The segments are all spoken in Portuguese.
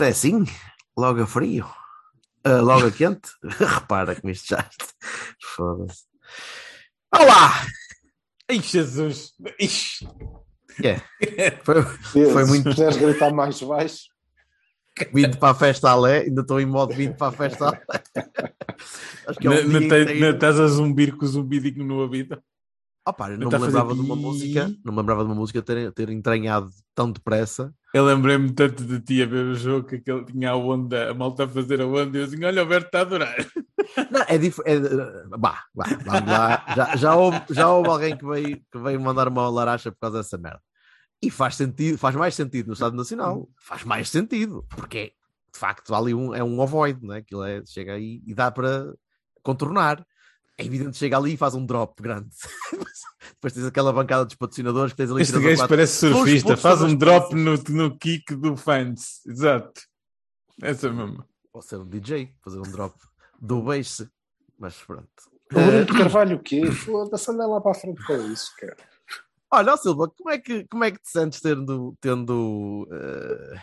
Isto é assim? Logo a frio? Ah, logo a quente? Repara como isto já. Foda-se. Olá! Ai, Jesus! Ixi. É. Foi, foi Se muito. puderes gritar mais baixo. Vindo para a festa Alé, ainda estou em modo vindo para a festa Alé. Acho que é um Não- Não estás a zumbir com o zumbidinho no ouvido? Opa, eu não não me lembrava de uma música, não me lembrava de uma música ter, ter entranhado tão depressa. Eu lembrei-me tanto de ti a ver o jogo que aquele tinha a onda, a malta a fazer a onda e eu assim, olha, o Berto está a adorar. Não, é diferente. É, bah, bah, vamos lá. Já, já, houve, já houve alguém que veio, que veio mandar uma laracha por causa dessa merda. E faz sentido, faz mais sentido no Estado Nacional. Faz mais sentido, porque de facto ali um, é um ovoide, né? Aquilo é, chega aí e dá para contornar. É evidente que chega ali e faz um drop grande. Depois tens aquela bancada dos patrocinadores que tens ali Este gajo quatro- parece surfista, faz um drop no, no kick do fans. Exato. Essa mesmo. Ou ser um DJ, fazer um drop do beijo. Mas pronto. O Bruno Carvalho o quê? Foda-se, anda lá para a frente com isso, cara. Olha, Silva, como é que, como é que te sentes tendo. tendo eh,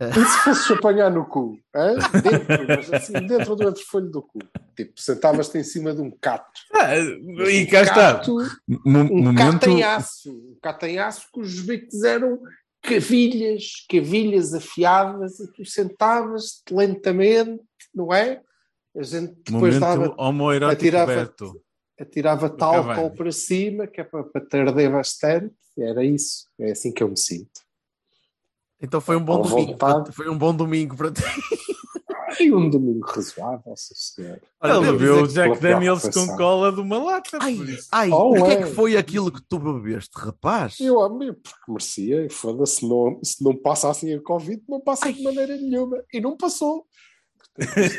E se fosses apanhar no cu? hã? Dentro, mas assim, dentro do entrefolho do cu. Tipo, sentavas-te em cima de um cato. Ah, e um cá está. cato- Mo- Um momento. cato em aço. Um cato em aço cujos bicos eram cavilhas, cavilhas afiadas, e tu sentavas-te lentamente, não é? A gente depois dava, Momento atirava- Berto. atirava Do tal Cavani. álcool para cima, que é para, para te arder bastante. Era isso. É assim que eu me sinto. Então foi um bom À domingo. para- Foi um bom domingo para ti. E um domingo razoável, sim senhor. Olha, Ele bebeu o dizer Jack Daniels com cola de uma lata. Ai, ai, Oh, o que é é. que foi aquilo que tu bebeste, rapaz? Eu amo, porque merecia, e foda-se, não, se não passa assim a Covid, não passa de maneira nenhuma. E não passou.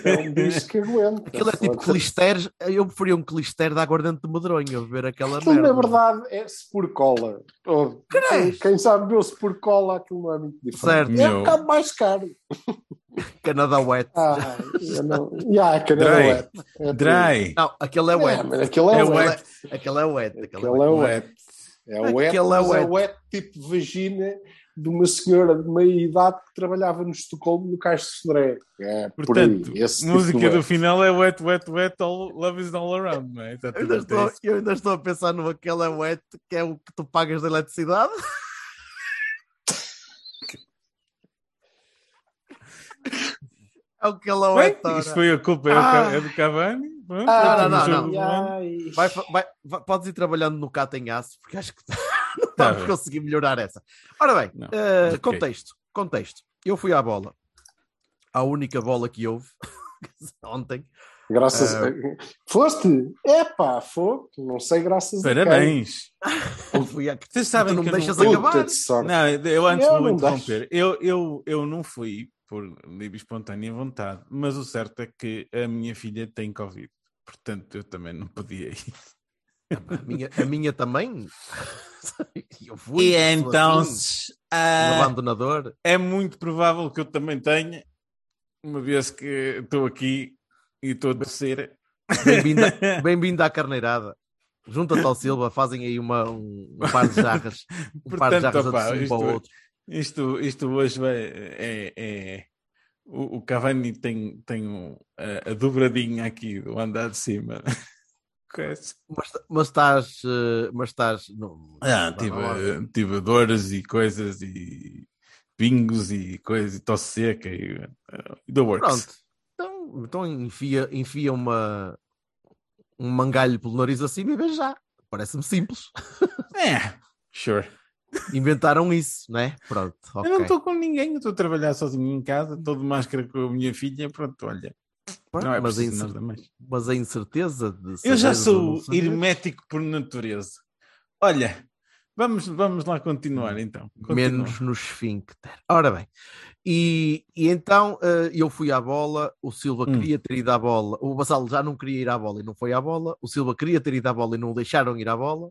É um bicho que aguenta. Aquilo é tipo clister. Eu preferia um clister de aguardente de medronho a beber aquela Aquilo, merda. na verdade, é se por cola. Oh, quem, quem sabe bebeu-se por cola, aquilo não é muito diferente. Certo. É um bocado mais caro. Canadá wet. Ah, não. Yeah, Dry. wet. É. Dry. Não, aquele é É, wet. mas aquilo é, É wet. wet. Aquele é wet. Aquele Aquele é Não wet. É wet, Aquele é mas é wet. wet tipo vagina de uma senhora de meia idade que trabalhava no Estocolmo no Cais de Sodré. É, por Portanto, aí. Esse música tipo do wet. final é wet, wet, wet, all, love is all around, não é? Eu ainda, Exatamente estou, eu ainda estou a pensar no aquele é wet, que é o que tu pagas da eletricidade. É o que ele é Bem, isso foi a culpa, é, do Ah. É do Cavani. Pronto, Ah, é não, não, não. Vai, vai, vai- podes ir trabalhando no cato em aço, porque acho que não Tá vamos bem. conseguir melhorar essa. Ora bem, Não. eh, Ok. contexto, contexto. Eu fui à bola, a única bola que houve ontem. Graças Ah. a... Foste? Epá, fogo. Não sei graças a quem. Parabéns. Eu fui à... Vocês sabem tu não que me deixas não- acabar. Não, eu antes Eu vou não interromper. Eu, eu, eu não fui por livre e espontânea vontade, mas o certo é que a minha filha tem Covid. Portanto, eu também não podia ir. A minha, a minha também. Eu. E então, assim, ah, abandonador. é muito provável que eu também tenha, uma vez que estou aqui e estou a descer. Bem-vindo bem à carneirada. Junta-te ao Silva, fazem aí uma, um, um par de jarras. Um par de Portanto, jarras opá, de um para o outro. isto, isto hoje vai, é, é- o, o Cavani tem, tem um, a, a dobradinha aqui do andar de cima. Mas, mas estás. eh, Mas estás. Não, Ah, tive, tive dores e coisas e pingos e coisas e tosse seca e uh, the works. Pronto. Então, então enfia, enfia uma, um mangalho pelo nariz acima e vê já. Parece-me simples. É, sure. Inventaram isso, né? Pronto. Eu não estou com ninguém, estou a trabalhar sozinho em casa, estou de máscara com a minha filha, pronto, olha. Não é mas, a preciso incer- nada mais. mas a incerteza de Eu já sou hermético por natureza. Olha, vamos, vamos lá continuar então. Continua. menos no esfíncter. Ora bem, e, e então eh, eu fui à bola, o Silva Hum. queria ter ido à bola, o Vassalo já não queria ir à bola e não foi à bola, o Silva queria ter ido à bola e não o deixaram ir à bola.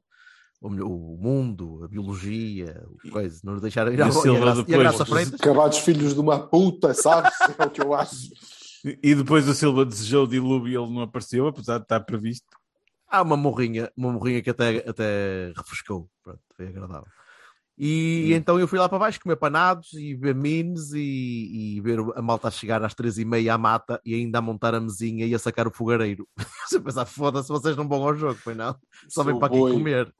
O, melhor, o mundo, a biologia, o coisa, não nos deixaram ir à o bola. Silva e a Graça, e a depois- Graça Freitas, Acabados filhos de uma puta, sabes? É o que eu acho. E- E depois o Silva desejou o dilúvio e ele não apareceu, apesar de estar previsto. há uma morrinha, uma morrinha que até, até refrescou. Pronto, foi agradável. E Hum. então eu fui lá para baixo comer panados e ver mines e, e ver a malta a chegar às três e meia à mata e ainda a montar a mesinha e a sacar o fogareiro. Você pensar, foda-se, vocês não vão ao jogo, foi não? Só vem Sou para aqui boi. comer.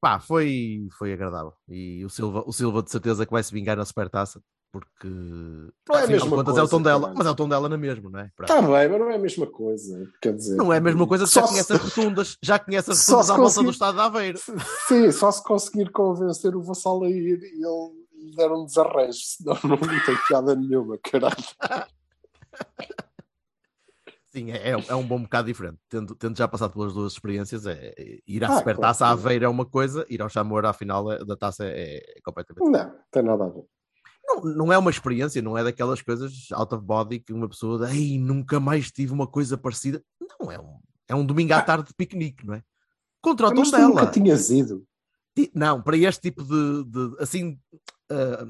Pá, foi, foi agradável. E o Silva, o Silva de certeza que vai se vingar na supertaça, porque Não é a mesma contas é o coisa, tom dela, mas é o tom dela na mesma, não é? Está bem, mas não é a mesma coisa. Quer dizer, Não é a mesma coisa já Só conhece se- as rotundas, já conhece as rotundas à volta conseguir- do estado de Aveiro. Sim, só se conseguir convencer o Vassal a ir e ele lhe der um desarranjo, senão não tem piada nenhuma, caralho. Sim, é, é um bom bocado diferente. Tendo, tendo já passado pelas duas experiências, é, é- ir à Ah, Supertaça claro. à Aveiro é uma coisa, ir ao Chamor à final é- da taça é, é completamente. Não, tem nada a ver. Não, não é uma experiência, não é daquelas coisas out of body que uma pessoa, ei, nunca mais tive uma coisa parecida. Não, é um, é um domingo à tarde de piquenique, não é? Contra o Mas tu Tondela. nunca tinhas ido. Não, para este tipo de, de- assim, ah,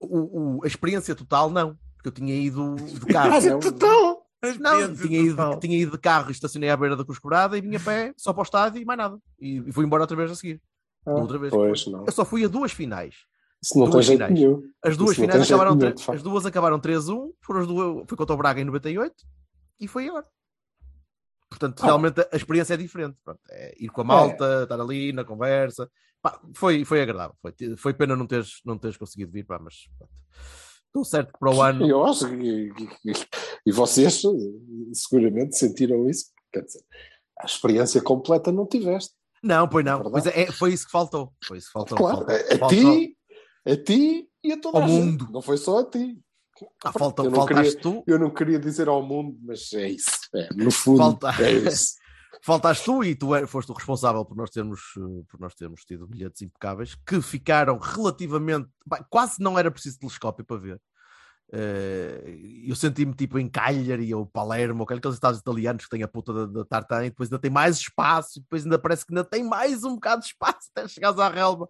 o, o- a experiência total, não. Porque eu tinha ido de carro. Ah, não. Total! Não, tinha ido, tinha ido de carro e estacionei à beira da Cuscurada e vinha a pé só para o estádio e mais nada. E, e fui embora outra vez a seguir. Ah, outra vez. Pois, não. Eu só fui a duas finais. Isso não tem duas jeito finais. nenhum. As duas Isso finais tem acabaram, nenhum, as duas acabaram 3-1, foram as duas, foi contra o Braga em 98 e foi agora. Portanto, Ah. realmente a, a experiência é diferente. Pronto, é ir com a malta, estar ali na conversa. Pá, foi, foi agradável. Foi, foi pena não teres, não teres conseguido vir, pá, mas pronto. estou certo que para o ano. Eu acho que, e vocês eh, seguramente sentiram isso. Quer dizer, a experiência completa não tiveste. Não, pois não. Verdade. Pois é, é- foi isso que faltou. Foi isso que faltou. claro, Faltou- a, a faltou- ti, a ti e a a gente. mundo. Não foi só a ti. Ah, falta, eu, não faltaste queria, tu, eu não queria dizer ao mundo, mas é isso. É, no fundo, Falta- é isso. faltaste tu e tu é- foste o responsável por nós termos, eh, por nós termos tido bilhetes impecáveis que ficaram relativamente. pá, quase não era preciso telescópio para ver. Eh, eu senti-me tipo em Cagliari ou Palermo, aqueles estados italianos que têm a puta da, da Tartan e depois ainda tem mais espaço e depois ainda parece que ainda tem mais um bocado de espaço até chegares à relva.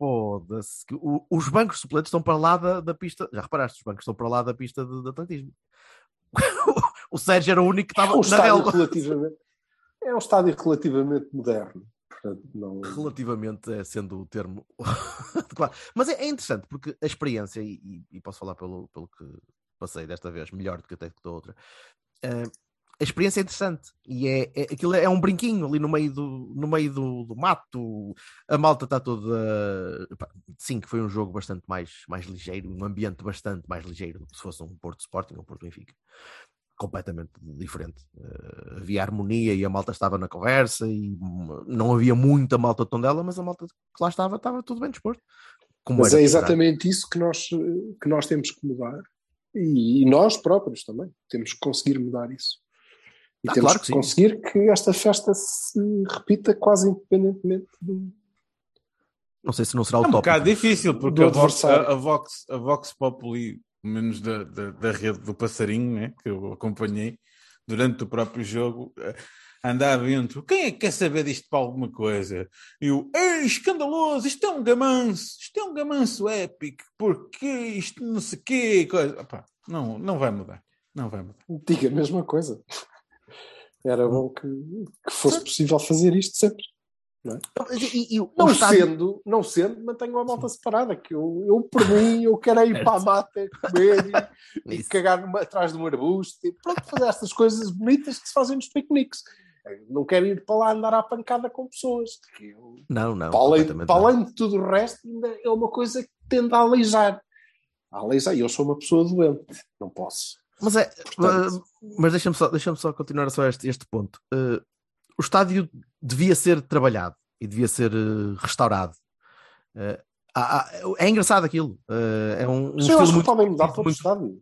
Foda-se. Os bancos suplentes estão para lá da, da pista. Já reparaste, os bancos estão para lá da pista de, de atletismo. o Sérgio era o único que É estava um na relva. relativamente. É um estádio relativamente moderno. Portanto, não... Relativamente é sendo o termo adequado. Mas é, é interessante porque a experiência, e, e- posso falar pelo, pelo que passei desta vez, melhor do que até que da outra, eh, a experiência é interessante e é, é- aquilo é um brinquinho ali no meio do, no meio do, do mato, a malta está toda. pá, Sim, que foi um jogo bastante mais, mais ligeiro, um ambiente bastante mais ligeiro do que se fosse um Porto Sporting ou um Porto Benfica. Completamente diferente. Eh, havia harmonia e a malta estava na conversa e não havia muita malta de Tondela, mas a malta que lá estava estava tudo bem disposto. Como Mas é exatamente isso que nós, que nós temos que mudar. E, e nós próprios também. Temos que conseguir mudar isso. E Ah, temos claro que que, conseguir que esta festa se repita quase independentemente do. Não sei se não será o É um tópico. bocado difícil, porque a Vox, a, a Vox, a Vox Populi, menos da, da, da rede do Passarinho, né, que eu acompanhei durante o próprio jogo, eh, andava entre quem é que quer saber disto para alguma coisa? E o Ei, escandaloso, isto é um gamanço, isto é um gamanço épico, porque isto não sei quê, coisa. Opá, não, não vai mudar, não vai mudar. Diga a mesma coisa. Era bom que, que fosse possível fazer isto sempre. E, e o Não estádio- sendo, não sendo, mantenho a malta separada. Que eu, eu, por mim, eu quero é ir para a mata comer e, e cagar numa- atrás de um arbusto e pronto, fazer estas coisas bonitas que se fazem nos piqueniques. Não quero ir para lá andar à pancada com pessoas. eu- Não, não. para, além, para não. além de tudo o resto, ainda é uma coisa que tende a aleijar. A aleijar. E eu sou uma pessoa doente. Não posso. Mas é, Portanto- uh, mas deixa-me só, deixa só continuar só este, este ponto. Uh, o estádio devia ser trabalhado e devia ser uh, restaurado. Uh, há- há- é engraçado aquilo. É um, um eu estilo acho que muito. podem mudar para outro muito- estádio.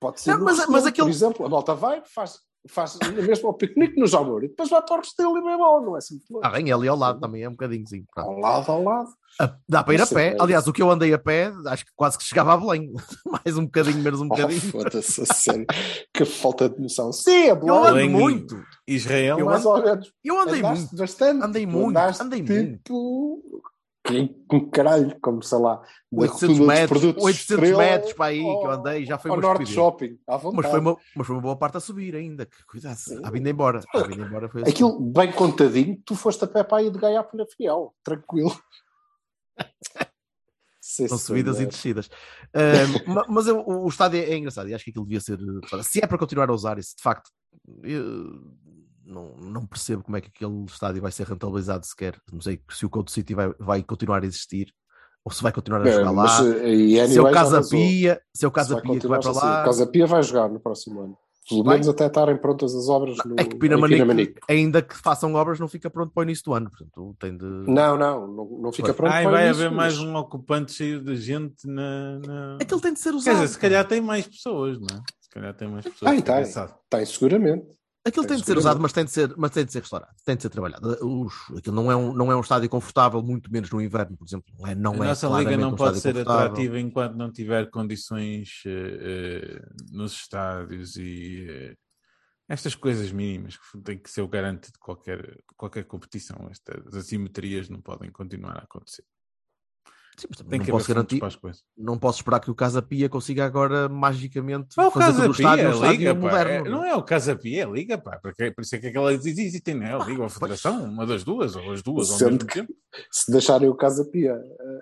Pode ser Não, mas- mas aquele- por exemplo, a malta vai, faz, faz mesmo ao piquenique no Jamor e depois vai para o Restelo e bem bom, não é assim? Ah, bem, ali ao lado também é um bocadinho, sim. Pronto. Ao lado, ao lado. A- Dá para ir a pé. é Aliás, o que eu andei a pé, acho que quase que chegava a Belém. Mais um bocadinho, menos um Oh, bocadinho. foda-se, a sério. Que falta de noção. Sim, é eu Belém. ando Belém. muito. Israel, Eu mais ou menos. Eu andei muito. bastante. Andei muito, andaste andei muito. tipo... Que, que caralho, como sei lá, da 800 rotunda dos metros, produtos 800 Estrela metros para aí que eu ao- andei, já foi ao uma Norte. Shopping, à vontade. Mas foi, uma, mas foi uma boa parte a subir ainda. Que cuidado, à vinda embora. À vinda embora foi assim. Aquilo bem contadinho, tu foste a pé para aí de Gaiapo na Fiel, tranquilo. Sim, São subidas e descidas. Ma- mas eu- o, o estádio é, é engraçado e acho que aquilo devia ser. eh, Se é para continuar a usar isso, de facto, eu não, não percebo como é que aquele estádio vai ser rentabilizado sequer. Não sei se o Code City vai, vai continuar a existir ou se vai continuar a É, jogar lá. eh, Se é o Casa. Pia, se é o Casa vai Pia que vai para lá. O Casa Pia vai jogar no próximo ano. Pelo Vai? menos até estarem prontas as obras no É que Pinamanique, Pinamanique. ainda que façam obras, não fica pronto para o início do ano. Portanto, tem de. Não, não, não, não fica Pois. pronto Ai, para vai haver mais um ocupante cheio de gente na. na... Aquilo tem de ser Quer usado. dizer, se calhar tem mais pessoas, não é? Se calhar tem mais pessoas. Tem, tem. Tem, seguramente. Aquilo tem de ser usado, mas tem de ser, mas tem de ser restaurado, tem de ser trabalhado. Os, aquilo não é, um, não é um estádio confortável, muito menos no inverno, por exemplo. Não é, não a é nossa liga não um pode ser atrativa enquanto não tiver condições eh, nos estádios e eh, estas coisas mínimas que têm que ser o garante de qualquer, qualquer competição. Estas assimetrias não podem continuar a acontecer. Sim, mas também não que posso garantir, não posso esperar que o Casa Pia consiga agora magicamente Mas o fazer Casa estádio Pia um é estádio liga, pá. moderno. É- não é o Casa Pia, é liga, pá. Porque, por isso é que aquelas existem, não é? A liga ou a federação, uma das duas, ou as duas ao Sendo mesmo que- tempo. Se deixarem o Casa Pia eh,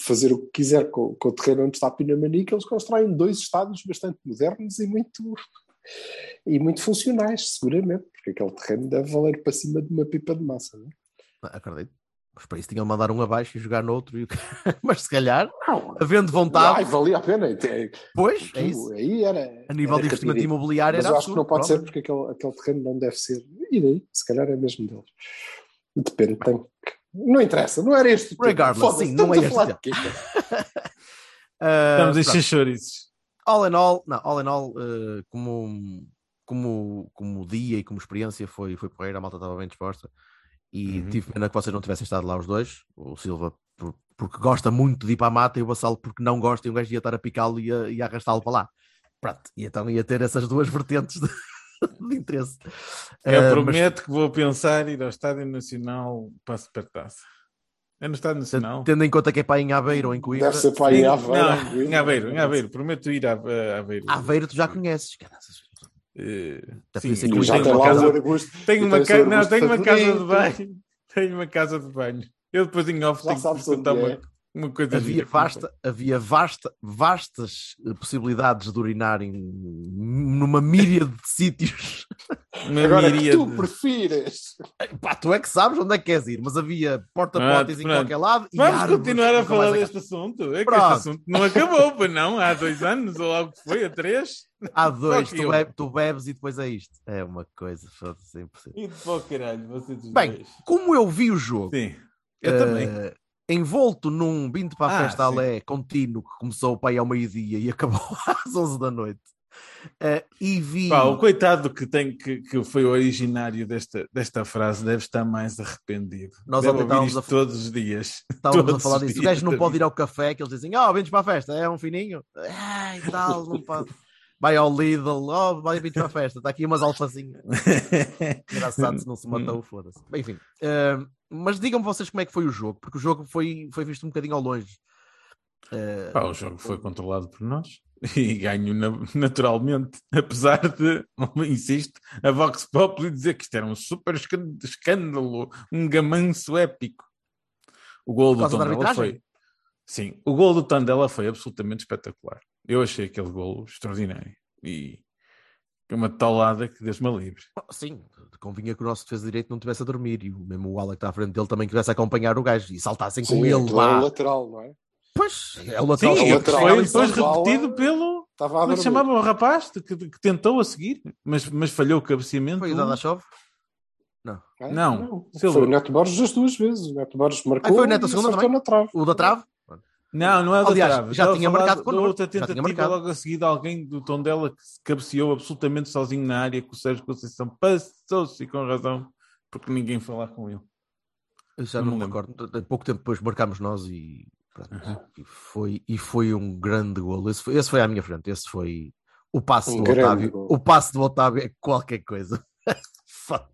fazer o que quiser com, com o terreno onde está a Pinamanique, eles constroem dois estádios bastante modernos e muito, e muito funcionais, seguramente, porque aquele terreno deve valer para cima de uma pipa de massa. Não é? Não, Acredito. Mas para isso tinham de mandar um abaixo e jogar no outro. e mas se calhar, Não, havendo vontade, ai, valia a pena. Pois, é isso. Aí era. A nível era de investimento rapidinho. imobiliário Mas era eu acho que não pode ser porque aquele, aquele terreno não deve ser. E daí? Se calhar é mesmo deles. Depende. Tem... que- Não interessa, não era este. Regardless, sim, não estamos é este quê? Ah, Estamos em pronto. chouriços. all in all, não, all in all, eh, como, como, como dia e como experiência foi, foi porreiro, a malta estava bem disposta e Uhum. tive pena que vocês não tivessem estado lá os dois, o Silva por- porque gosta muito de ir para a mata e o Vassalo porque não gosta e um gajo ia estar a picá-lo e a, a arrastá-lo para lá. Pronto, e então ia ter essas duas vertentes de, de interesse. Eu mas prometo que vou pensar ir ao Estádio Nacional para a Supertaça. É no Estádio Nacional? tendo em conta que é para em Aveiro ou em Coimbra, Deve ser para aí Em- Aveiro. Não, em Aveiro, em Aveiro. Prometo ir a, a Aveiro. Aveiro tu já conheces, caraças. Já sim, que já tem uma casa-. Tenho e uma, ca... não, tenho uma casa de banho. Tenho uma casa de banho. Eu depois em off tenho que contar uma. Uma coisa Havia, gira. vasta, havia vasta, vastas eh, possibilidades de urinar em, numa míriade de sítios. Uma Agora que tu prefires. Pá, tu é que sabes onde é que queres ir, mas havia porta-potes Ah, em qualquer lado. Vamos árvores continuar a falar deste assunto. É que este assunto não acabou, pois não? Há dois anos ou algo que foi, há três. Há dois, tu, bebe- tu bebes e depois é isto. É uma coisa, foda-se, é impossível. E de caralho, vocês Bem, dois. como eu vi o jogo, Sim, eu eh, também. Envolto num binto para a Ah, festa sim. alé contínuo que começou para aí ao meio-dia e acabou às 11 da noite. Eh, e vi. Pá, o coitado que, tem, que, que foi originário desta, desta frase deve estar mais arrependido. Nós ontem estávamos a todos os dias. Estávamos a Todos falar os disso. O gajo não pode ir ao café, que eles dizem, oh, vens para a festa, é um fininho. Ai, tal, não pode. Vai ao Lidl, oh, vai vir para a festa, está aqui umas alfacinhas. Engraçado se não se matou, foda-se. Bem, Enfim, eh, mas digam-me vocês como é que foi o jogo, porque o jogo foi, foi visto um bocadinho ao longe. Eh, Pá, o jogo foi controlado por nós e ganho na- naturalmente, apesar de, insisto, a Vox Populi dizer que isto era um super escândalo, um gamanço épico. O gol do Tondela foi. Sim, o gol do Tondela foi absolutamente espetacular. Eu achei aquele gol extraordinário e uma talada que Deus me livre. Sim, convinha que o nosso defesa de direito não estivesse a dormir e o mesmo o Alec que está à frente dele também quisesse acompanhar o gajo e saltassem com Sim, ele aquilo é lá. o lateral, não é? Pois, é o Sim, lateral. o e lateral foi depois repetido pelo. Estava a Como é que chamava o rapaz que, que tentou a seguir, mas, mas falhou o cabeceamento? Foi o Dada Chove? É? Não, Silva. Foi o Neto Borges as duas vezes. O Neto Borges marcou foi o Neto a e segunda acertou também? na trave. O da trave? Não, não é da Aliás, trave. já a tinha falar marcado connosco, outra já tentativa logo a seguir alguém do tom dela que se cabeceou absolutamente sozinho na área, que o Sérgio Conceição passou-se e com razão, porque ninguém foi lá com ele. Eu já Não não me recordo. Pouco tempo depois marcámos nós e, pronto, Uhum. e foi, e foi um grande golo. Esse foi, esse foi à minha frente. Esse foi o passe Um do Otávio. golo. O passe do Otávio é qualquer coisa.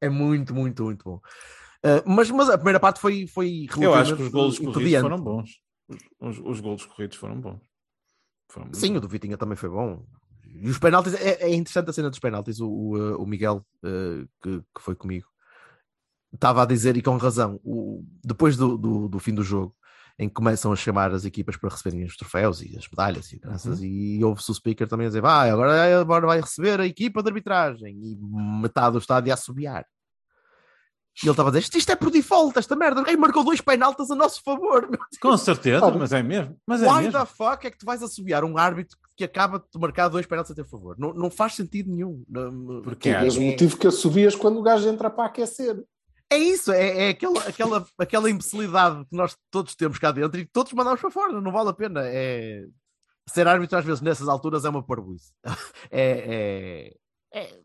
é muito, muito, muito bom. Uh, mas, mas a primeira parte foi, foi Eu acho que os golos corridos foram bons. Os, os, os golos corridos foram bons. Foram Sim, o bons. do Vitinha também foi bom. E os penaltis, é, é interessante a cena dos penaltis. O, o, uh, o Miguel, uh, que, que foi comigo, estava a dizer, e com razão, o, depois do, do, do fim do jogo, em que começam a chamar as equipas para receberem os troféus e as medalhas e graças, e ouve-se o speaker também a dizer: vai, agora, agora vai receber a equipa de arbitragem, e metade do estádio a assobiar. E ele estava a dizer: isto, é por default, esta merda. Alguém marcou dois penaltis a nosso favor. Com certeza, mas é mesmo. Mas é Why mesmo. the fuck é que tu vais assobiar um árbitro que acaba de marcar dois penaltis a teu favor? Não, não faz sentido nenhum. Porque O mesmo é, motivo que assobias quando o gajo entra para aquecer. é isso, é, é aquela, aquela, aquela imbecilidade que nós todos temos cá dentro e que todos mandamos para fora, não vale a pena. É... Ser árbitro às vezes nessas alturas é uma parvoíce. É, é, é,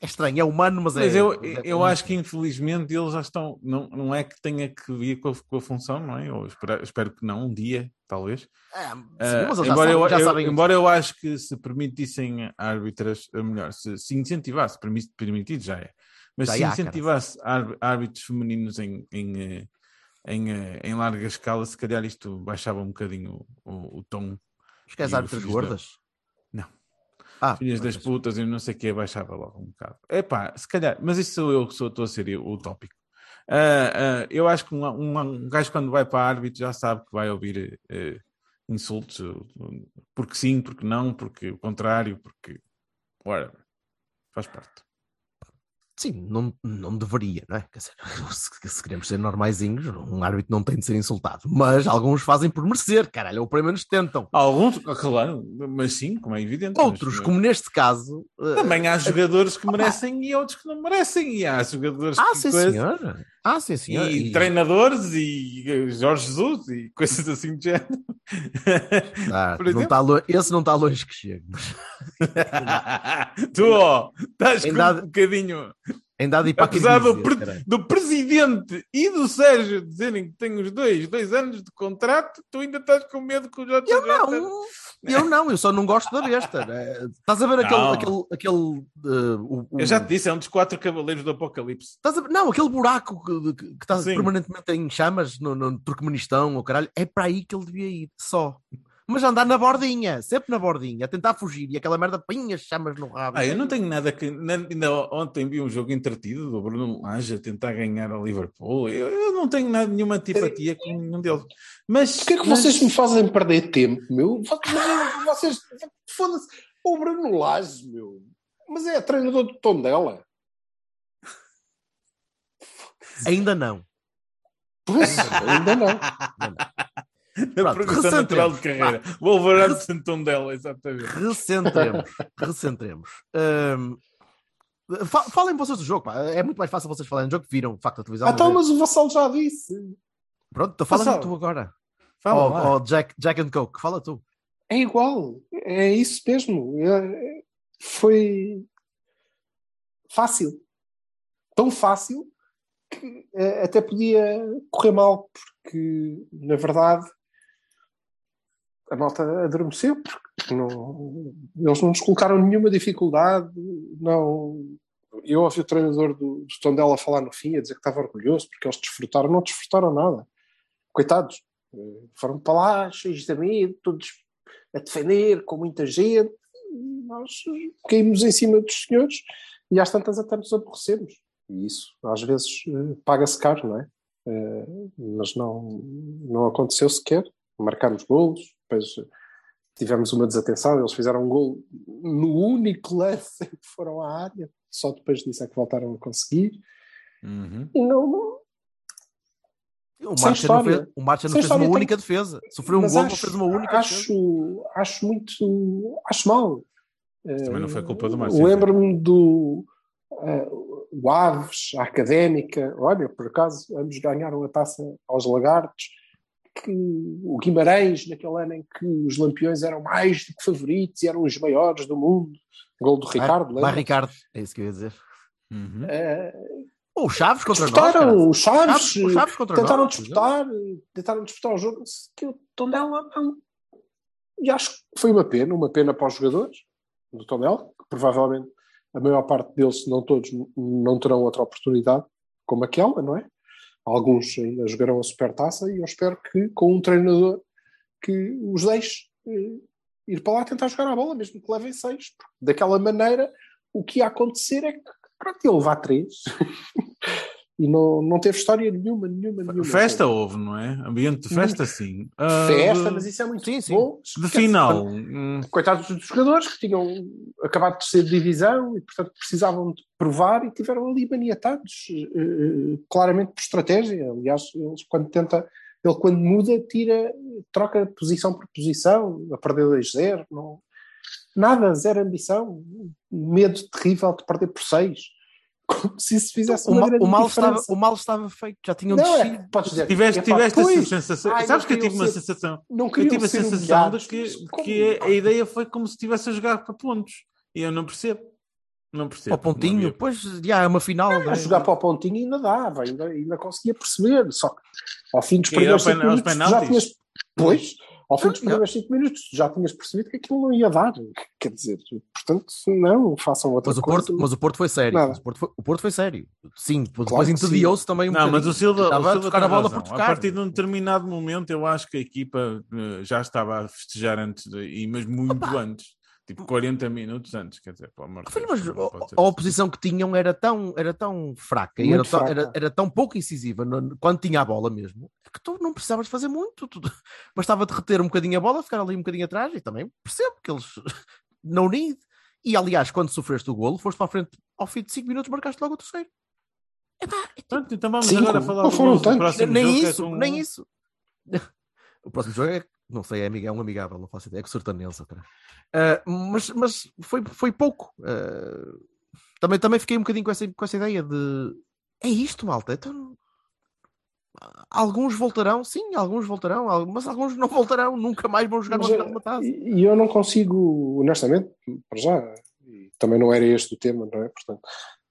é estranho, é humano, mas, Mas é. eu, é- eu acho que infelizmente eles já estão. Não, não é que tenha que vir com a, com a função, não é? Eu espero, espero que não, um dia, talvez. É, sim, Ah, mas já embora, sabem, eu, eu- embora eu acho que se permitissem árbitras, ou melhor, se, se incentivasse, permi- permitido já é, mas Já se cara. incentivasse ár- árbitros femininos em, em, eh, em, eh, em larga escala, se calhar isto baixava um bocadinho o, o, o tom. Esquece e o árbitras gordas. Ah, Filhas das putas e não sei o que, baixava logo um bocado. Epá, se calhar, mas isso sou eu que sou, estou a ser o tópico. Ah, ah, eu acho que um, um, um gajo quando vai para árbitro já sabe que vai ouvir eh, insultos, porque sim, porque não, porque o contrário, porque whatever. Faz parte. Sim, não, não deveria, não é? Quer dizer, se, se queremos ser normaizinhos, um árbitro não tem de ser insultado. Mas alguns fazem por merecer, caralho, ou pelo menos tentam. Alguns, claro, mas sim, como é evidente. Outros, mas- como neste caso. eh, Também há jogadores que merecem e outros que não merecem. E há jogadores Ah, que sim, coisa- senhor. Ah, sim, senhor. e, E- treinadores e eh, Jorge Jesus e coisas assim de género. Ah, Por não tá lo- Esse não está longe que chegue. mas tu, ó, estás com Ainda há- um bocadinho. Ainda há de ir para Apesar do, pre- do presidente e do Sérgio dizerem que têm os dois, dois anos de contrato, tu ainda estás com medo que o JJ. Eu não, eu não, eu só não gosto da besta. né? Estás a ver aquele. Aquele, aquele eh, o- o- Eu já te disse, é um dos quatro cavaleiros do Apocalipse. Ver- Não, aquele buraco que, que- que está Sim. permanentemente em chamas no, no Turcomenistão, ou caralho, é para aí que ele devia ir, só. Mas andar na bordinha, sempre na bordinha, a tentar fugir e aquela merda pinha as chamas no rabo. Ah, eu não tenho nada que. Ainda ontem vi um jogo entretido do Bruno Lange a tentar ganhar ao Liverpool. Eu, eu não tenho nada, nenhuma antipatia com nenhum deles. Mas. Porquê é que mas- vocês me fazem perder tempo, meu? Vocês. Foda-se. O Bruno Lage, meu. Mas é treinador do Tondela. Ainda não. Pois, ainda não. A progressão natural de carreira. Wolverhampton Tondela, exatamente. Recentremos, recentremos. Fa- falem vocês do jogo, pá. é muito mais fácil vocês falarem do jogo que viram, de facto, a televisão. Ah, então, vez. mas o Vassal já disse. Pronto, então fala Vassal. tu agora. Fala Ó lá. ó, Jack, Jack and Coke, fala tu. É igual. É isso mesmo. É- Foi fácil. Tão fácil que eh, até podia correr mal, porque, na verdade, a malta adormeceu, porque não, eles não nos colocaram nenhuma dificuldade. Não, eu ouvi o treinador do, do Tondela falar no fim, a dizer que estava orgulhoso, porque eles desfrutaram, não desfrutaram nada. Coitados. Eh, Foram para lá, cheios de medo, todos a defender, com muita gente. Nós caímos em cima dos senhores e às tantas até nos aborrecemos. E isso, às vezes, eh, paga-se caro, não é? Eh, Mas não, não aconteceu sequer. Marcámos golos, depois eh, tivemos uma desatenção, eles fizeram um golo no único lance que foram à área, só depois disso é que voltaram a conseguir. Uhum. E não, O Marcha não fez, o Marcha não fez uma história, tem- única defesa. Sofreu um Mas gol, acho- fez uma única defesa. acho, acho muito. Acho mal. Também não foi culpa do Eh, Márcio. Lembro-me do eh, o Aves, a Académica. Olha, por acaso, ambos ganharam a taça aos Lagartos. Que o Guimarães, naquele ano em que os Lampiões eram mais do que favoritos e eram os maiores do mundo, gol do Ricardo, Vai, lembra? Ricardo, é isso que eu ia dizer. Uhum. Ou o Chaves contra nós. disputaram os Chaves, Chaves- os Chaves contra tentaram nós, disputar, tentaram disputar o jogo, que o Tondela não. E acho que foi uma pena, uma pena para os jogadores do Tondela, que provavelmente a maior parte deles, se não todos, não terão outra oportunidade como aquela, não é? Alguns ainda jogarão a supertaça e eu espero que com um treinador que os deixe eh, ir para lá tentar jogar a bola, mesmo que levem seis. Daquela maneira, o que ia acontecer é que pronto, ia levar três. e não, não teve história nenhuma, nenhuma, nenhuma. Festa houve, não é? Ambiente de festa, sim. Ah, Festa, de- mas isso é muito Sim, sim. bom. De final. hum, Coitados dos jogadores que tinham acabado de ser de divisão e, portanto, precisavam de provar e tiveram ali maniatados, eh, eh, claramente por estratégia. Aliás, eles, quando tenta, ele quando muda, tira, troca posição por posição, a perder 2-0. Não, nada, zero ambição, medo terrível de perder por 6. Como se isso fizesse O, uma ma- grande o mal estava, diferença. o mal estava feito, já tinham Não, descido. é, podes dizer, Tiveste, epá, tiveste pois, essa sensação. ai, Sabes não que eu tive queriam uma ser- sensação. não Eu tive a ser sensação de humilhados. que, Como? que a, a ideia foi como se estivesse a jogar para pontos. E eu não percebo. Não percebo. Ao pontinho, Não pois já é uma final. A né? jogar para o pontinho ainda dava, ainda, ainda conseguia perceber. Só que ao fim dos primeiros é 5 aos minutos, tu já penaltis? tinhas. Pois, ao fim dos primeiros 5 minutos, tu já tinhas percebido que aquilo não ia dar. Quer dizer, portanto, não, façam outra Mas o, coisa. Porto, mas o Porto foi sério. O Porto foi, o Porto foi sério. Sim, depois Claro que entediou-se também um Não, mas o Silva, o Estava a Silva tocar tem a bola por tocar. A partir de um determinado momento, eu acho que a equipa eh, já estava a festejar antes, de, e, mas muito antes. Tipo 40 minutos antes, quer dizer, pelo amor de Deus, mas a- assim. oposição que tinham era tão, era tão fraca e Muito era tão, fraca. era, era tão pouco incisiva no- quando tinha a bola mesmo que tu não precisavas de fazer muito. Tu, bastava de reter um bocadinho a bola, ficar ali um bocadinho atrás e também percebo que eles não need. E aliás, quando sofreste o golo, foste para a frente ao fim de 5 minutos, marcaste logo o terceiro. Epá, é tipo- Pronto, então vamos Cinco? agora falar Não do, do próximo nem jogo, é isso, com- nem isso. O próximo jogo é, não sei, é, amiga- é um amigável, não faço ideia, é o Sertanense. cara. Ah, mas mas foi, foi pouco. Ah, também, também fiquei um bocadinho com essa, com essa ideia de é isto, malta. Então, alguns voltarão, sim, alguns voltarão, mas alguns não voltarão, nunca mais vão jogar Mas, uma final de uma taça. E eu não consigo, honestamente, para já, e também não era este o tema, não é? Portanto,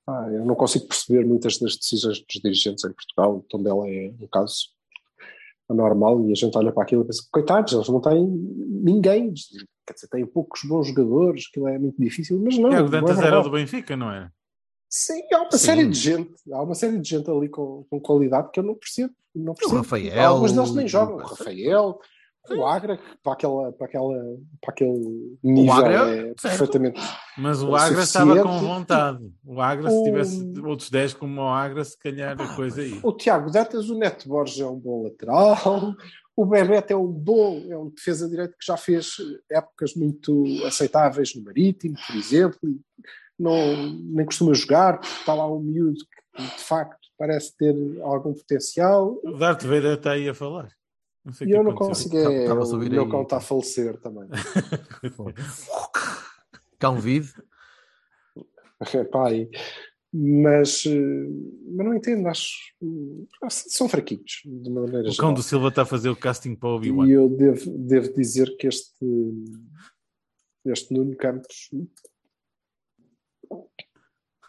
ah, eu não consigo perceber muitas das decisões dos dirigentes em Portugal, Tondela é um caso anormal e a gente olha para aquilo e pensa, coitados, eles não têm ninguém, quer dizer, têm poucos bons jogadores, aquilo é muito difícil, mas não, é Dantas era verdade. do Benfica, não é? Sim, há uma Sim. série de gente, há uma série de gente ali com, com qualidade que eu não percebo. Não percebo. Rafael, Alguns deles nem o- jogam. O o- Rafael, o Agra, para, aquela, para, aquela, para aquele nível Agra, é perfeitamente. Mas o o Agra estava com suficiente. vontade. O Agra, se O- tivesse outros 10 como o Agra, se calhar a coisa aí. O Tiago Dantas, o Neto Borges é um bom lateral. O Bebeto é um bom, é um defesa direito que já fez épocas muito aceitáveis no Marítimo, por exemplo, e não, nem costuma jogar, porque está lá um miúdo que de facto parece ter algum potencial. O Darth Vader está aí a falar. Não sei E que eu não aconteceu. consigo, é, o meu aí. cão está a falecer também. Cão vive. Epá, e- mas, eh, mas não entendo, acho são fraquinhos, de uma maneira O geral. cão do Silva está a fazer o casting para o Obi-Wan. E eu devo, devo dizer que este, este Nuno Campos.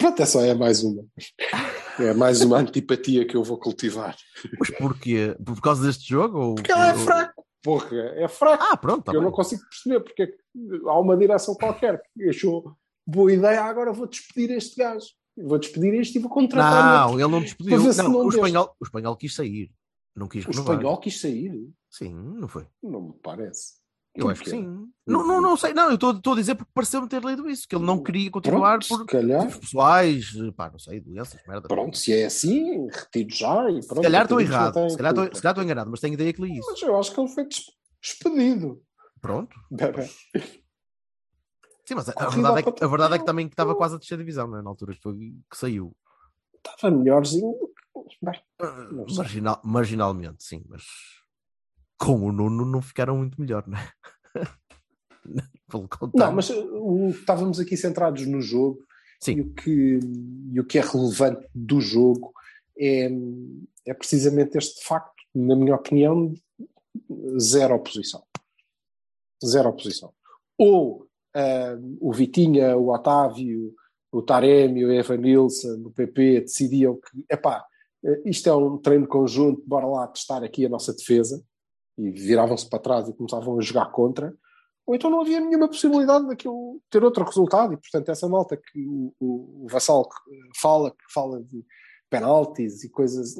Pronto, é só é mais uma. É mais uma antipatia que eu vou cultivar. Mas porquê? Por causa deste jogo? Ou, Porque ele é fraco, porra, é fraco. Ah, pronto, tá eu bem. não consigo perceber porque é há uma direção qualquer que achou boa ideia, agora vou despedir este gajo. Vou despedir este e vou contratar Não, ele não despediu. Não, não o, espanhol, o espanhol quis sair. Não quis O renovar. espanhol quis sair? Sim, não foi. Não me parece. Eu acho que Porquê? sim. Não, não, não sei, não, eu estou a dizer porque pareceu-me ter lido isso, que ele não queria continuar Pronto, por motivos pessoais, pá, não sei, doenças, merda. Pronto, se é assim, retiro já e pronto. se calhar estou errado, se calhar estou, enganado, mas tenho ideia que li isso. Mas eu acho que ele foi des- despedido. Pronto. Sim, mas a, a verdade é que, a verdade é que também estava quase a descer a divisão, não é? na altura que, foi, que saiu. Estava melhorzinho. Não sei. Marginal, marginalmente, sim, mas com o Nuno não ficaram muito melhor, não é? Pelo contrário. Não, mas uh, o, estávamos aqui centrados no jogo Sim. E, o que, e o que é relevante do jogo é, é precisamente este facto, na minha opinião, zero oposição. Zero oposição. Ou ah, o Vitinha, o Otávio, o Taremi, o Evan Nilsson, o PP decidiam que, epá, isto é um treino conjunto, bora lá testar aqui a nossa defesa, e viravam-se para trás e começavam a jogar contra, ou então não havia nenhuma possibilidade daquilo ter outro resultado, e portanto essa malta que o, o, o Vassal fala, que fala de penaltis e coisas,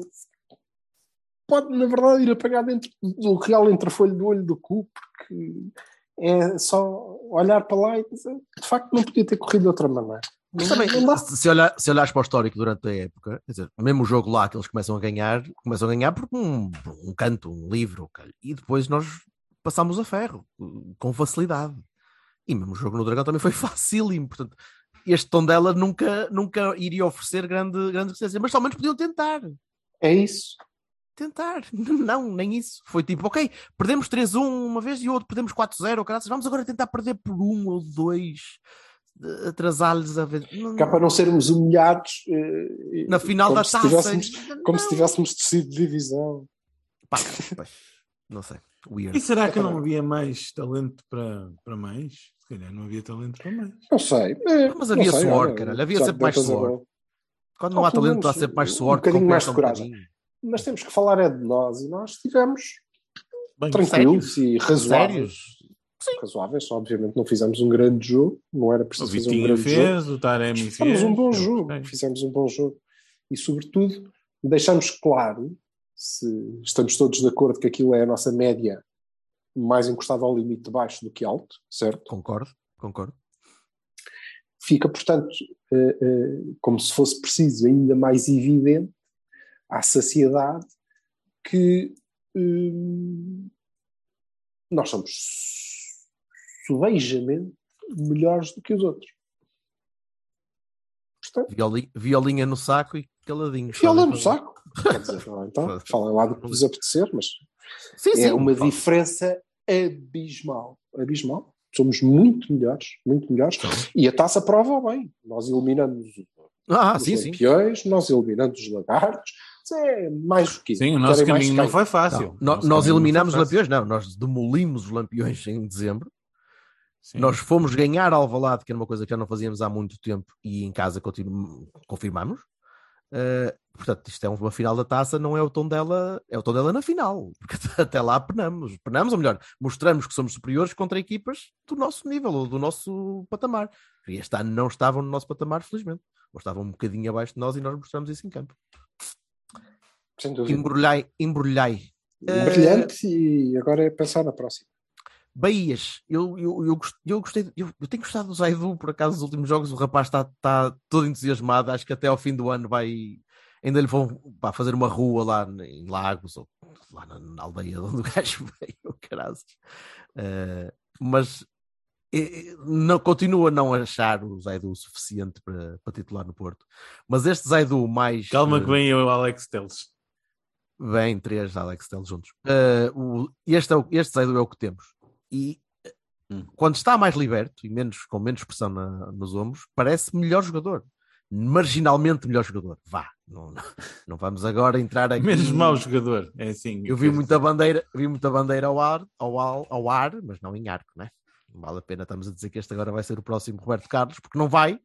pode na verdade ir apagar dentro do real entrefolho do olho do cu, porque é só olhar para lá e dizer, de facto não podia ter corrido de outra maneira. Mas também, se, olhar, se olhares para o histórico durante a época, quer dizer, mesmo o jogo lá que eles começam a ganhar, começam a ganhar por um, um canto, um livro, e depois nós passámos a ferro, com facilidade. E mesmo o jogo no Dragão também foi facílimo, portanto, este tom dela nunca, nunca iria oferecer grande, grande resistência, mas ao menos podiam tentar. É isso. Tentar. Não, nem isso. Foi tipo, ok, perdemos 3-1 uma vez e outro perdemos 4-0, vamos agora tentar perder por um ou dois atrasar-lhes a ver. Cá para não sermos humilhados eh, na final da taça. Como se tivéssemos descido de divisão. Pá, pois, não sei. Weird. E será que não havia mais talento para, para mais? Se calhar não havia talento para mais. Não sei. É, mas havia sei, suor, cara. Havia sempre mais suor. Quando não há talento, há sempre mais suor. Um bocadinho mais de coragem. Um mas temos que falar é de nós e nós estivemos tranquilos sérios? e razoáveis. Sérios? Sim. razoáveis. Obviamente não fizemos um grande jogo, não era preciso fazer um grande fez, jogo. O Taremi fez, fizemos um bom jogo, fizemos um bom jogo. E sobretudo deixamos claro, se estamos todos de acordo que aquilo é a nossa média mais encostada ao limite de baixo do que alto, certo? Concordo, concordo. Fica, portanto, eh, eh, como se fosse preciso ainda mais evidente à saciedade que hum, nós somos subejamente melhores do que os outros. Portanto, Violinha, violinha no saco e caladinho. Viola no saco. Quer dizer, então, falem lá do que vos apetecer, mas sim, sim, é uma fala. diferença abismal. Abismal. Somos muito melhores, muito melhores. E a taça prova bem. Nós eliminamos ah, os sim, lampiões, sim. nós eliminamos os lagartos. É mais do que Sim, o nosso caminho não foi fácil. Não, nós eliminamos os lampiões, não. Nós demolimos os lampiões em dezembro Sim. Nós fomos ganhar Alvalade, que era uma coisa que já não fazíamos há muito tempo, e em casa continu... confirmamos. Uh, portanto, isto é uma final da taça, não é o tom dela, é o tom dela na final, porque até lá penamos, penamos, ou melhor, mostramos que somos superiores contra equipas do nosso nível ou do nosso patamar. E este ano não estavam no nosso patamar, felizmente, ou estavam um bocadinho abaixo de nós e nós mostramos isso em campo. Sem dúvida. Embrulhai, embrulhai. Brilhante, uh... e agora é pensar na próxima. Bahias, eu, eu, eu, eu gostei, eu, eu, tenho gostado do Zaidu, por acaso, nos últimos jogos, o rapaz está tá todo entusiasmado, acho que até ao fim do ano vai, ainda lhe vão pá, fazer uma rua lá em Lagos, ou lá na, na aldeia onde o gajo veio, caras. Uh, mas não, continuo a não achar o Zaidu o suficiente para, para titular no Porto. Mas este Zaidu mais. Calma que vem o Alex Teles. Vem três Alex Teles juntos. Uh, o, este, é este Zaidu é o que temos. E hum. quando está mais liberto e menos, com menos pressão na, nos ombros, parece melhor jogador. Marginalmente melhor jogador. Vá, não, não vamos agora entrar aqui. Menos mau jogador, é assim. Eu vi muita bandeira, vi muita bandeira ao ar, ao, ar, ao ar, mas não em arco, né? Não vale a pena estamos a dizer que este agora vai ser o próximo Roberto Carlos, porque não vai,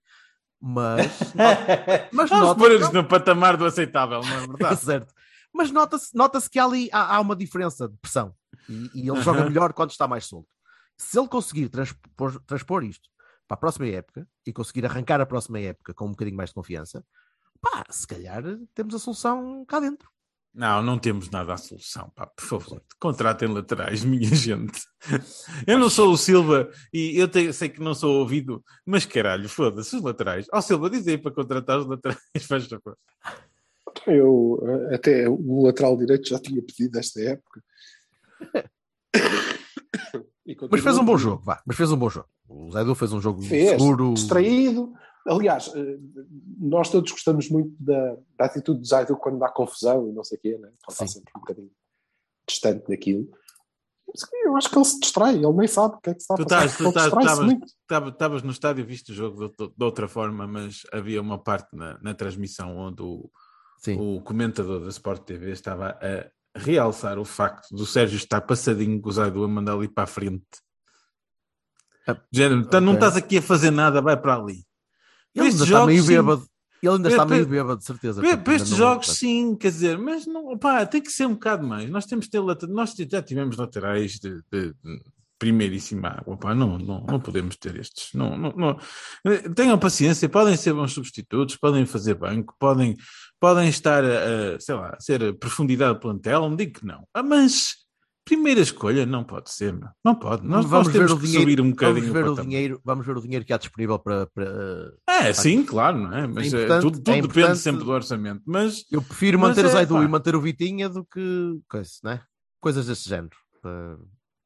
mas. mas Vamos pôr eles no patamar do aceitável, não é verdade? certo. Mas nota-se nota que ali há, há, uma diferença de pressão. E, e ele joga melhor quando está mais solto. Se ele conseguir transpor, transpor isto para a próxima época e conseguir arrancar a próxima época com um bocadinho mais de confiança, pá, se calhar temos a solução cá dentro. Não, não temos nada à solução, pá, por favor. Contratem laterais, minha gente. Eu não sou o Silva e eu te, sei que não sou ouvido, mas caralho, foda-se, os laterais. Ó oh, Silva, diz aí para contratar os laterais, faz favor. Eu até o lateral direito já tinha pedido esta época. Mas fez um bom jogo, vá. Mas fez um bom jogo. O Zé fez um jogo fez, seguro. Distraído. Aliás, eh, nós todos gostamos muito da, da atitude do Zaidu quando dá confusão e não sei o quê, né? Ele está sempre um bocadinho distante daquilo. Eu acho que ele se distrai, ele nem sabe o que é que está a passar. Tu estavas no estádio, viste o jogo de, de, outra forma, mas havia uma parte na, na transmissão onde o, o comentador da Sport TV estava a realçar o facto do Sérgio estar passadinho com o Zaidu a mandar ali para a frente. Ah, Género, tá- não ok. estás aqui a fazer nada, vai para ali. Ele ainda está meio jogos, sim. bêbado. Ele ainda está meio bêbado, de certeza. Para, para estes não- jogos, sim, quer dizer, mas não, pá, tem que ser um bocado mais. Nós temos que ter nós já tivemos laterais de, de- de primeiríssima água, pá, não, não, não podemos ter estes. Não, não, não. Tenham paciência, podem ser bons substitutos, podem fazer banco, podem, podem estar a, sei lá, a ser a profundidade do plantel, não digo que não. Ah, Mas primeira escolha não pode ser, não pode. Nós, nós temos que subir um bocadinho vamos ver, o o dinheiro, vamos ver o dinheiro que há disponível para. para- É, sim, claro, não é? Mas É eh, tudo, tudo é depende sempre do orçamento. Mas Eu prefiro manter o é, Zaidu pá. e manter o Vitinha do que coisa, né? coisas desse género para,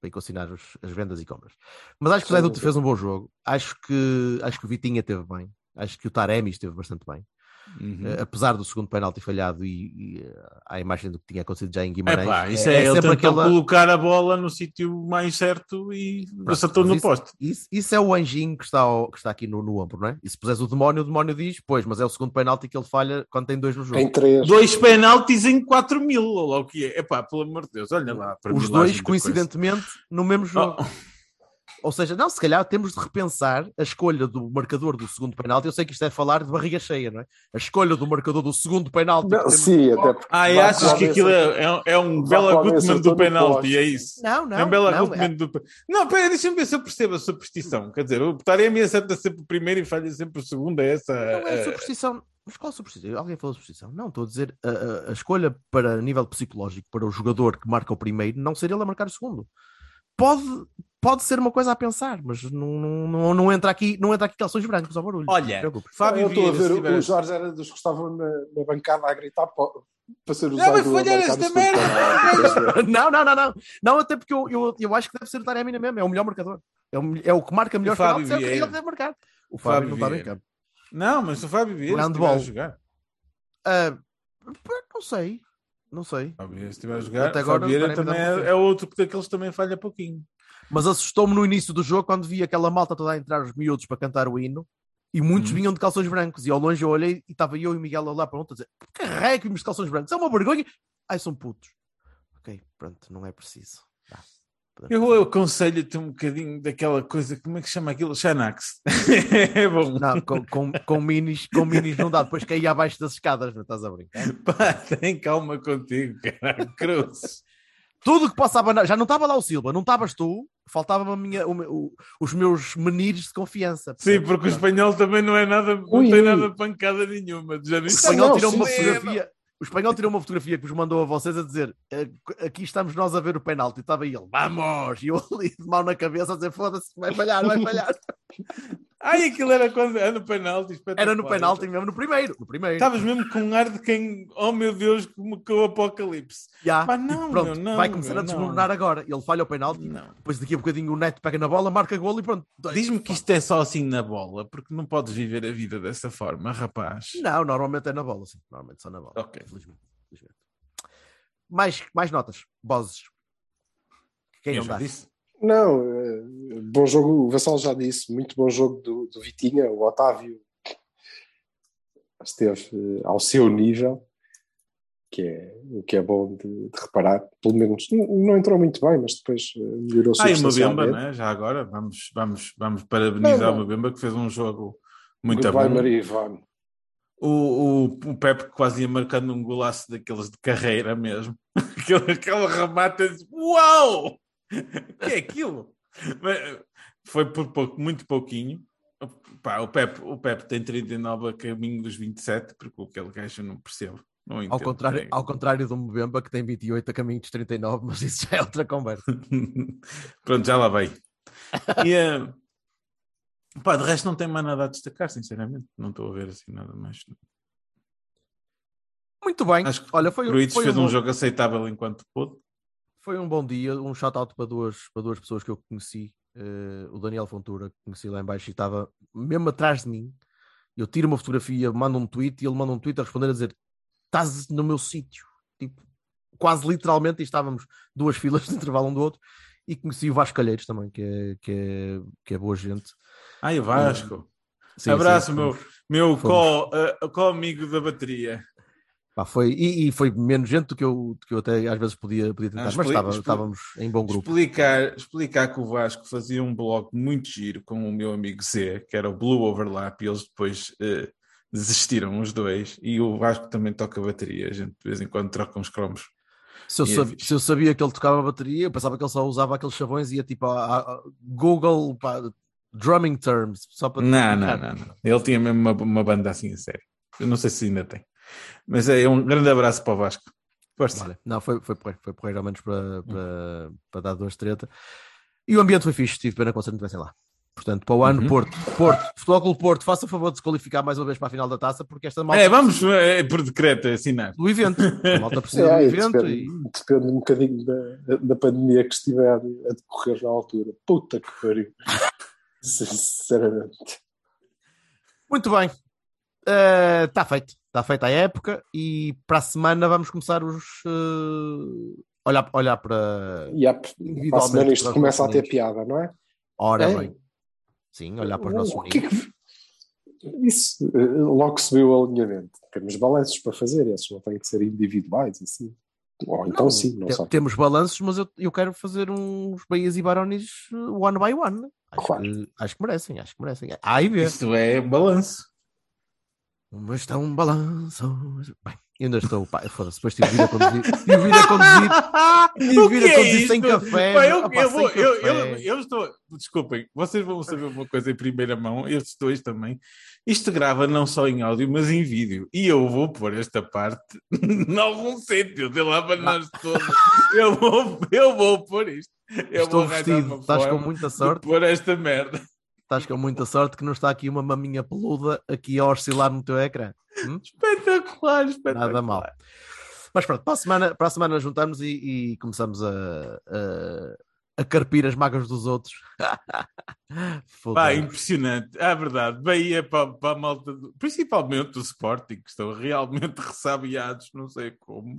para equacionar os- as vendas e compras. Mas acho que o Zaidu fez um bom jogo. Acho que, acho que o Vitinha esteve bem. Acho que o Taremi esteve bastante bem. Uhum. Eh, apesar do segundo penalti falhado e, e eh, à imagem do que tinha acontecido já em Guimarães. Epá, isso é, ele sempre tentou aquela- colocar a bola no sítio mais certo e Pronto, acertou no isso- poste. Isso, isso é o anjinho que está, ao- que está aqui no, no ombro, não é? E se puseres o demónio, o demónio diz, pois, mas é o segundo penalti que ele falha quando tem dois no jogo. Em três. Dois penaltis em 4 mil, ou lá o que é. Epá, pelo amor de Deus, olha lá. para Os dois, coincidentemente, no mesmo jogo. Oh. Ou seja, não, se calhar temos de repensar a escolha do marcador do segundo penalti. Eu sei que isto é falar de barriga cheia, não é? A escolha do marcador do segundo penalti. Não, temos- sim, até porque. Ah, e achas que aquilo é, é um- é um belo para a mesa, acontecimento estou do penalti, é isso? Não, não. é um belo não, é- do pe- Não, pera, deixa-me ver se eu percebo a superstição. Quer dizer, o Taremi acerta sempre o primeiro e falha sempre o segundo. É essa. Não é superstição. Mas qual superstição? Alguém falou de superstição? Não, estou a dizer a, a- a escolha para nível psicológico para o jogador que marca o primeiro não ser ele a marcar o segundo. Pode, pode ser uma coisa a pensar, mas não, não, não, não entra aqui, não entra aqui calções brancos ao barulho. Olha, Não. Fábio eu estou a Vieira, ver, tiver- o Jorge era dos que estavam na, na bancada a gritar para, para ser Já usado. vai a falhar esta merda! Não, não, não, não. Não, até porque eu, eu, eu acho que deve ser o Taremi na mesma. É o melhor marcador. É o, é o que marca melhor O Fábio é que Vieira. ele deve marcar. O Fábio Fábio, não está bem Vieira. Não, mas o Fábio Vieira estiver a jogar. Ah, não sei. Não sei. Fábio Vieira, se estiver a jogar, Até Fábio agora, Vieira o Taremi também é, é outro que daqueles que também falha pouquinho. Mas assustou-me no início do jogo quando vi aquela malta toda a entrar os miúdos para cantar o hino e muitos Uhum. vinham de calções brancos. E ao longe eu olhei e estava eu e o Miguel a olhar para um outro a dizer: vimos de calções brancos? É uma vergonha. Ai, são putos. Ok, pronto, não é preciso. Eu, eu aconselho-te um bocadinho daquela coisa, como é que chama aquilo? Xanax. é bom. Não, com, com, com, minis, com minis não dá, depois caí abaixo das escadas, não estás a brincar. Pá, tem calma contigo, cara. Cruz. Tudo que possa abanar, já não estava lá o Silva, não estavas tu, faltava a minha, o o- os meus menires de confiança. Sim, porque o espanhol também não é nada, não Ui, tem ui. nada pancada nenhuma. Já O espanhol Não, tirou sim, uma fotografia. O espanhol tirou uma fotografia que vos mandou a vocês a dizer "Eh, aqui estamos nós a ver o penalti. E estava ele, vamos! E eu ali de mão na cabeça a dizer foda-se, vai falhar, vai falhar. Ai, aquilo era quando era no penalti. Era no espetacular. penalti mesmo, no primeiro. No primeiro. Estavas mesmo com um ar de quem, oh meu Deus, como que o apocalipse. Já. Pá, E não, pronto, meu, não, vai começar meu, a desmoronar agora. Ele falha o penalti, Não. depois daqui a bocadinho o Neto pega na bola, marca golo e pronto. Diz-me que isto é só assim na bola, porque não podes viver a vida dessa forma, rapaz. Não, normalmente é na bola, sim. Normalmente só na bola. Ok. Felizmente. Felizmente. Mais, mais notas. Boses. Quem Eu não dá? disse. Não, bom jogo, o Vassal já disse, muito bom jogo do, do Vitinha, o Otávio esteve eh, ao seu nível, que é o que é bom de, de reparar, pelo menos não, não entrou muito bem, mas depois eh, melhorou Ah, e o Mbemba, substancialmente. né? já agora, vamos, vamos, vamos parabenizar o não. Mbemba, que fez um jogo muito Goodbye, bom. Maria Ivone. O, o, o Pepe quase ia marcando um golaço daqueles de carreira mesmo. Aquele, aquele remate, eu disse, uau! O que é aquilo? Foi por pouco, muito pouquinho. Pá, o, Pepe, o Pepe tem 39 a caminho dos 27, porque aquele gajo eu não percebo. Não Ao entendo. contrário, É- ao contrário do Mbemba, que tem 28 a caminho dos 39, mas isso já é outra conversa. Pronto, já lá vai. E, eh, pá, de resto não tem mais nada a destacar, sinceramente. Não estou a ver assim nada mais. Muito bem. Acho que Olha, foi, o Gruitch foi, fez um um bom, jogo aceitável enquanto pôde. Foi um bom dia. Um shout-out para duas, para duas pessoas que eu conheci. Eh, o Daniel Fontura, que conheci lá em baixo e estava mesmo atrás de mim. Eu tiro uma fotografia, mando um tweet e ele manda um tweet a responder a dizer: Estás no meu sítio. Tipo, quase literalmente, e estávamos duas filas de intervalo um do outro. E conheci o Vasco Calheiros também, que é, que é, que é boa gente. Ai, o Vasco. Sim, Abraço, sim, meu, meu co, eh, co-amigo da bateria. Pá, foi, e, e foi menos gente do que eu, do que eu até às vezes podia, podia tentar, Ah, mas estava- estávamos em bom grupo. Explicar, explicar que o Vasco fazia um blog muito giro com o meu amigo Zé, que era o Blue Overlap, e eles depois eh, desistiram os dois. E o Vasco também toca bateria, a gente de vez em quando troca uns cromos. Se eu, é sabia, se eu sabia que ele tocava bateria, eu pensava que ele só usava aqueles chavões e ia tipo a, a- Google pá, drumming terms só para Não, não, explicar. não, não. Ele tinha mesmo uma, uma banda assim a sério. Eu não sei se ainda tem. Mas é um grande abraço para o Vasco. Força. Olha, não, foi, foi porreiro, foi porreiro ao menos para, para, para dar duas treta. E o ambiente foi fixe, tive pena que vocês não estivessem lá. Portanto, para o ano, Uhum. Porto, Porto, Futebol Clube Porto, faça favor de se qualificar mais uma vez para a final da taça, porque esta malta É, vamos é, por decreto assinar. do evento. A malta precisa É, do evento depende, e depende um bocadinho da, da pandemia que estiver a decorrer na altura. Puta que pariu. Sinceramente. Muito bem. Está feito. Está feita a época e para a semana vamos começar os. eh, olhar, olhar para. E há, para a semana isto começa a ter piada, não é? Ora É. bem. Sim, olhar para os nossos O que é que- Isso, eh, logo se viu o alinhamento. Temos balanços para fazer, esses não têm que ser individuais, assim. Ou então Não, sim, não te- sei. Temos balanços, mas eu, eu quero fazer uns Bahias e Barones eh, one by one. Acho, Claro. que, acho que merecem, acho que merecem. A e B. Isto é balanço. Mas está um balanço. Bem, eu ainda estou. Pá, foda-se, depois tive vida a conduzir. Tive vida a conduzir. Tive vida a é conduzir sem café. Pá, eu, pá, eu vou- sem eu- eu- café. eu estou. Desculpem, vocês vão saber uma coisa em primeira mão, estes dois também. Isto grava não só em áudio, mas em vídeo. E eu vou pôr esta parte em algum sítio, de lá para nós todos. Eu vou, eu vou pôr isto. Eu Estou vestido. Estás com muita sorte. pôr esta merda. Estás com muita sorte que não está aqui uma maminha peluda aqui a oscilar no teu ecrã. Hum? Espetacular, espetacular. Nada mal. Mas pronto, para a semana, para a semana juntamos e, e começamos a, a, a carpir as magas dos outros. Pá, impressionante. É verdade. Bahia para, para a malta, do- principalmente do Sporting, que estão realmente ressabiados, não sei como.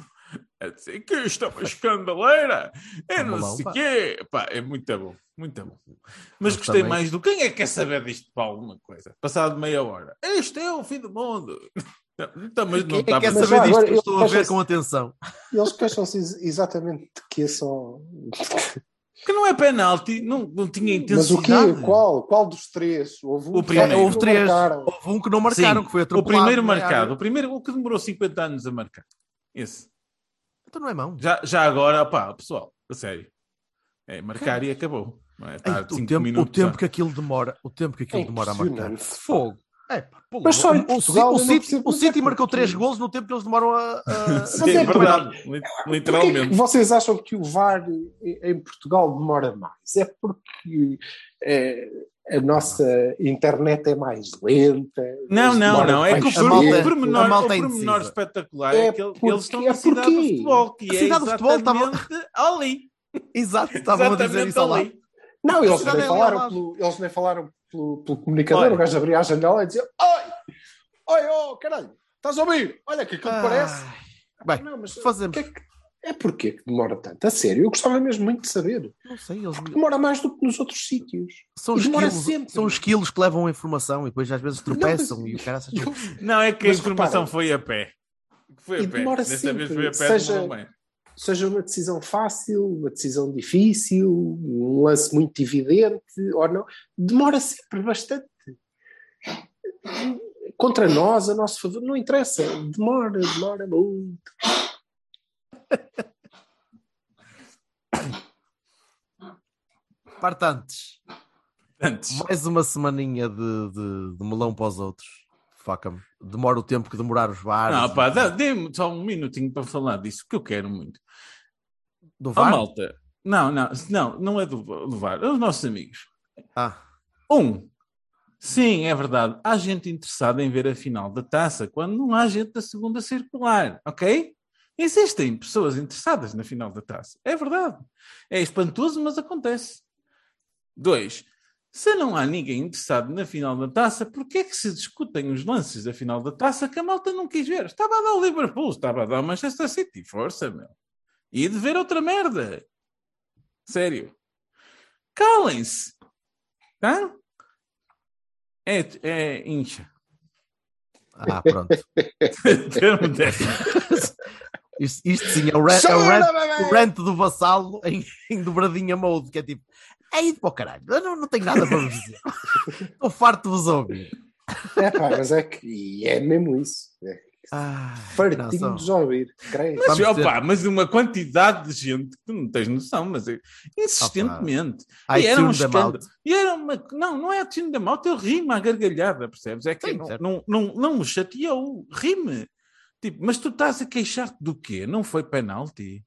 A dizer que isto é uma escandaleira. É não sei o quê. Pá, é muito bom, muito bom. Mas Mas gostei também- mais do. Quem é que quer saber disto para alguma coisa? Passado meia hora. Este é o fim do mundo. Então, mas Quem não é que estava. quer Mas saber disto? agora, estou a ver com atenção. Eles queixam-se ex- exatamente de que é só. Que não é penalti, não, não tinha Mas o quê? Qual? Qual dos três? Houve um O que primeiro. Houve não três. marcaram. Houve um que não marcaram, Sim, que foi o atropelado. primeiro não é? marcado, o primeiro, o que demorou 50 anos a marcar. Esse. Então não é mão. Já, já agora, pá, pessoal, a sério. É marcar e acabou. É? Ei, Estar o, tempo, o minutos tempo a- que aquilo demora, o tempo que aquilo É demora a marcar. Fogo. É, pá, pô, Mas só em o- o, Portugal o City, o é City marcou 3 golos no tempo que eles demoram a. a- Sim, é é verdade. É Literalmente. vocês acham que o VAR em Portugal demora mais? É porque é, a nossa internet é mais lenta? Não, não, não. É que o, malta- o pormenor, a malta o é pormenor indecisa. espetacular é, É que porque- eles estão é na cidade do futebol, que A é cidade do futebol estava- ali. Exato, estavam a dizer Exatamente isso ali. Não, eles nem, é falaram pelo, eles nem falaram pelo, pelo comunicador. Olha. O gajo abria a janela e dizia: Oi, oi, oh, caralho, estás a ouvir? Olha que aquilo Ai. parece. Bem, Não, mas fazemos. que é, que, é porquê que demora tanto? A sério, eu gostava mesmo muito de saber. Não sei, eles Demora mais do que nos outros sítios. são os, demora quilos, sempre. são os quilos que levam a informação e depois às vezes tropeçam mas- e o cara se Eu- Não, é que a Mas informação reparem. foi a pé. Foi E a pé. demora Desta sempre, vez foi a pé, seja- seja uma decisão fácil, uma decisão difícil, um lance muito evidente ou não, demora sempre bastante. Contra nós, a nosso favor, não interessa, demora, demora muito. Partantes. Antes. Mais uma semaninha de, de, de melão para os outros. Faca-me. Demora o tempo que demorar os bares. Não, pá, dá- dê-me só um minutinho para falar disso, que eu quero muito. Do VAR? malta. Não, não, não, não é do, do VAR, é os nossos amigos. Ah, Um, sim, é verdade, há gente interessada em ver a final da taça quando não há gente da segunda circular, ok? Existem pessoas interessadas na final da taça, é verdade. É espantoso, mas acontece. Dois, se não há ninguém interessado na final da taça, por que é que se discutem os lances da final da taça que a malta não quis ver? Estava a dar o Liverpool, estava a dar o Manchester City, força, meu. E de ver outra merda. Sério. Calem-se. Tá? É, é incha. Ah, pronto. Isto, isto sim é o rant, é o rant, o rant do vassalo em, em dobradinha mode, que é tipo, é ido para o caralho, eu não, não tenho nada para vos dizer. Estou farto de vos ouvir. É pá, mas é que e é mesmo isso. É Ah, fartinho de vos ouvir. creio. Mas, ter- opa, mas uma quantidade de gente que tu não tens noção, mas é- insistentemente. I e era um escândalo. E era uma. Não, não é a tune da malta, eu rimo à gargalhada, percebes? É que Sim, não, não, não, não me chateou, rime. Tipo, mas tu estás a queixar-te do quê? Não foi penalti?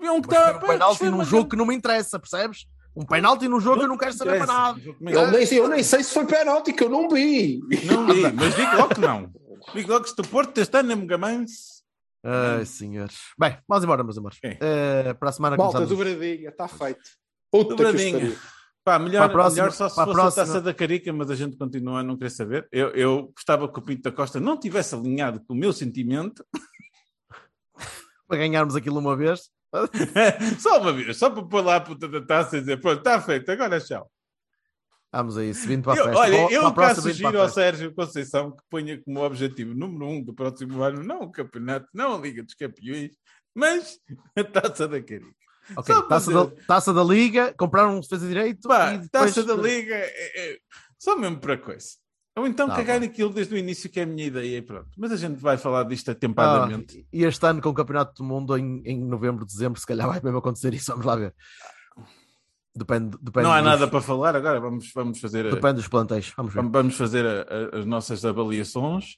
É um que Mas tá- um penalti num jogo que não me interessa, percebes? Um penalti num jogo que eu não quero saber para nada. Eu nem, eu nem sei se foi penalti, que eu não vi. Não li, mas digo logo que não. Digo logo que se tu Porto está na Megamães. Ai, senhores. Bem, vamos embora, meus amores. Ok. Eh, para a semana Malta, começamos. dobradinha, está feito. Puta os Dobradinha. Pá, melhor, próxima- melhor só se fosse a taça da carica, mas a gente continua a não querer saber. Eu, eu gostava que o Pinto da Costa não tivesse alinhado com o meu sentimento. Para ganharmos aquilo uma vez. só uma vez, só para pôr lá a puta da taça e dizer, pronto, está feito, agora tchau. Vamos a isso, vindo para a Eu, festa. olha, Para- para a eu cá sugiro ao. Sérgio Conceição que ponha como objetivo número um do próximo ano, não o campeonato, não a Liga dos Campeões, mas a taça da carica. Taça da, taça da Liga, comprar um defesa direito. E depois... taça da Liga, é- é- só mesmo para coisa. Ou então Tá cagar naquilo desde o início, que é a minha ideia, e pronto. Mas a gente vai falar disto Ah, atempadamente. e este ano com o Campeonato do Mundo em, em novembro, dezembro, se calhar vai mesmo acontecer isso. Vamos lá ver. Depende, depende não há dos- nada para falar agora, vamos, vamos fazer, a- Depende dos plantéis. Vamos ver. vamos, fazer a- a- as nossas avaliações,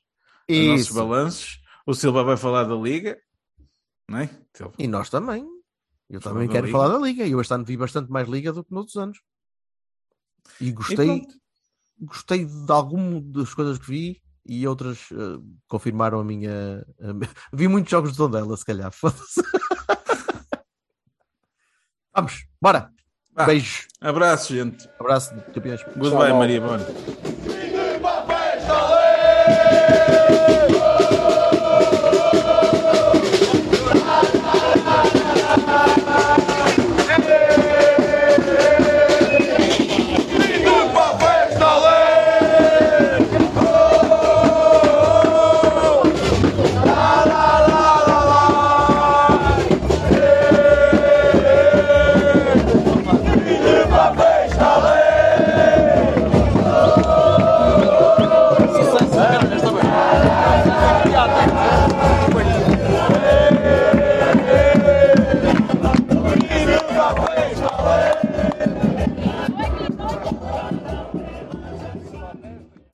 os nossos balanços. O Silva vai falar da Liga, não é? Silva? E nós também. Eu também quero falar da Liga. Eu este ano vi bastante mais Liga do que nos outros anos. E gostei, e gostei de algumas das coisas que vi e outras uh, confirmaram a minha. Uh, vi muitos jogos de Tondela, se calhar. Vamos, bora! Ah, Beijo. Abraço, gente. Abraço, campeões. Goodbye, Maria. Bora.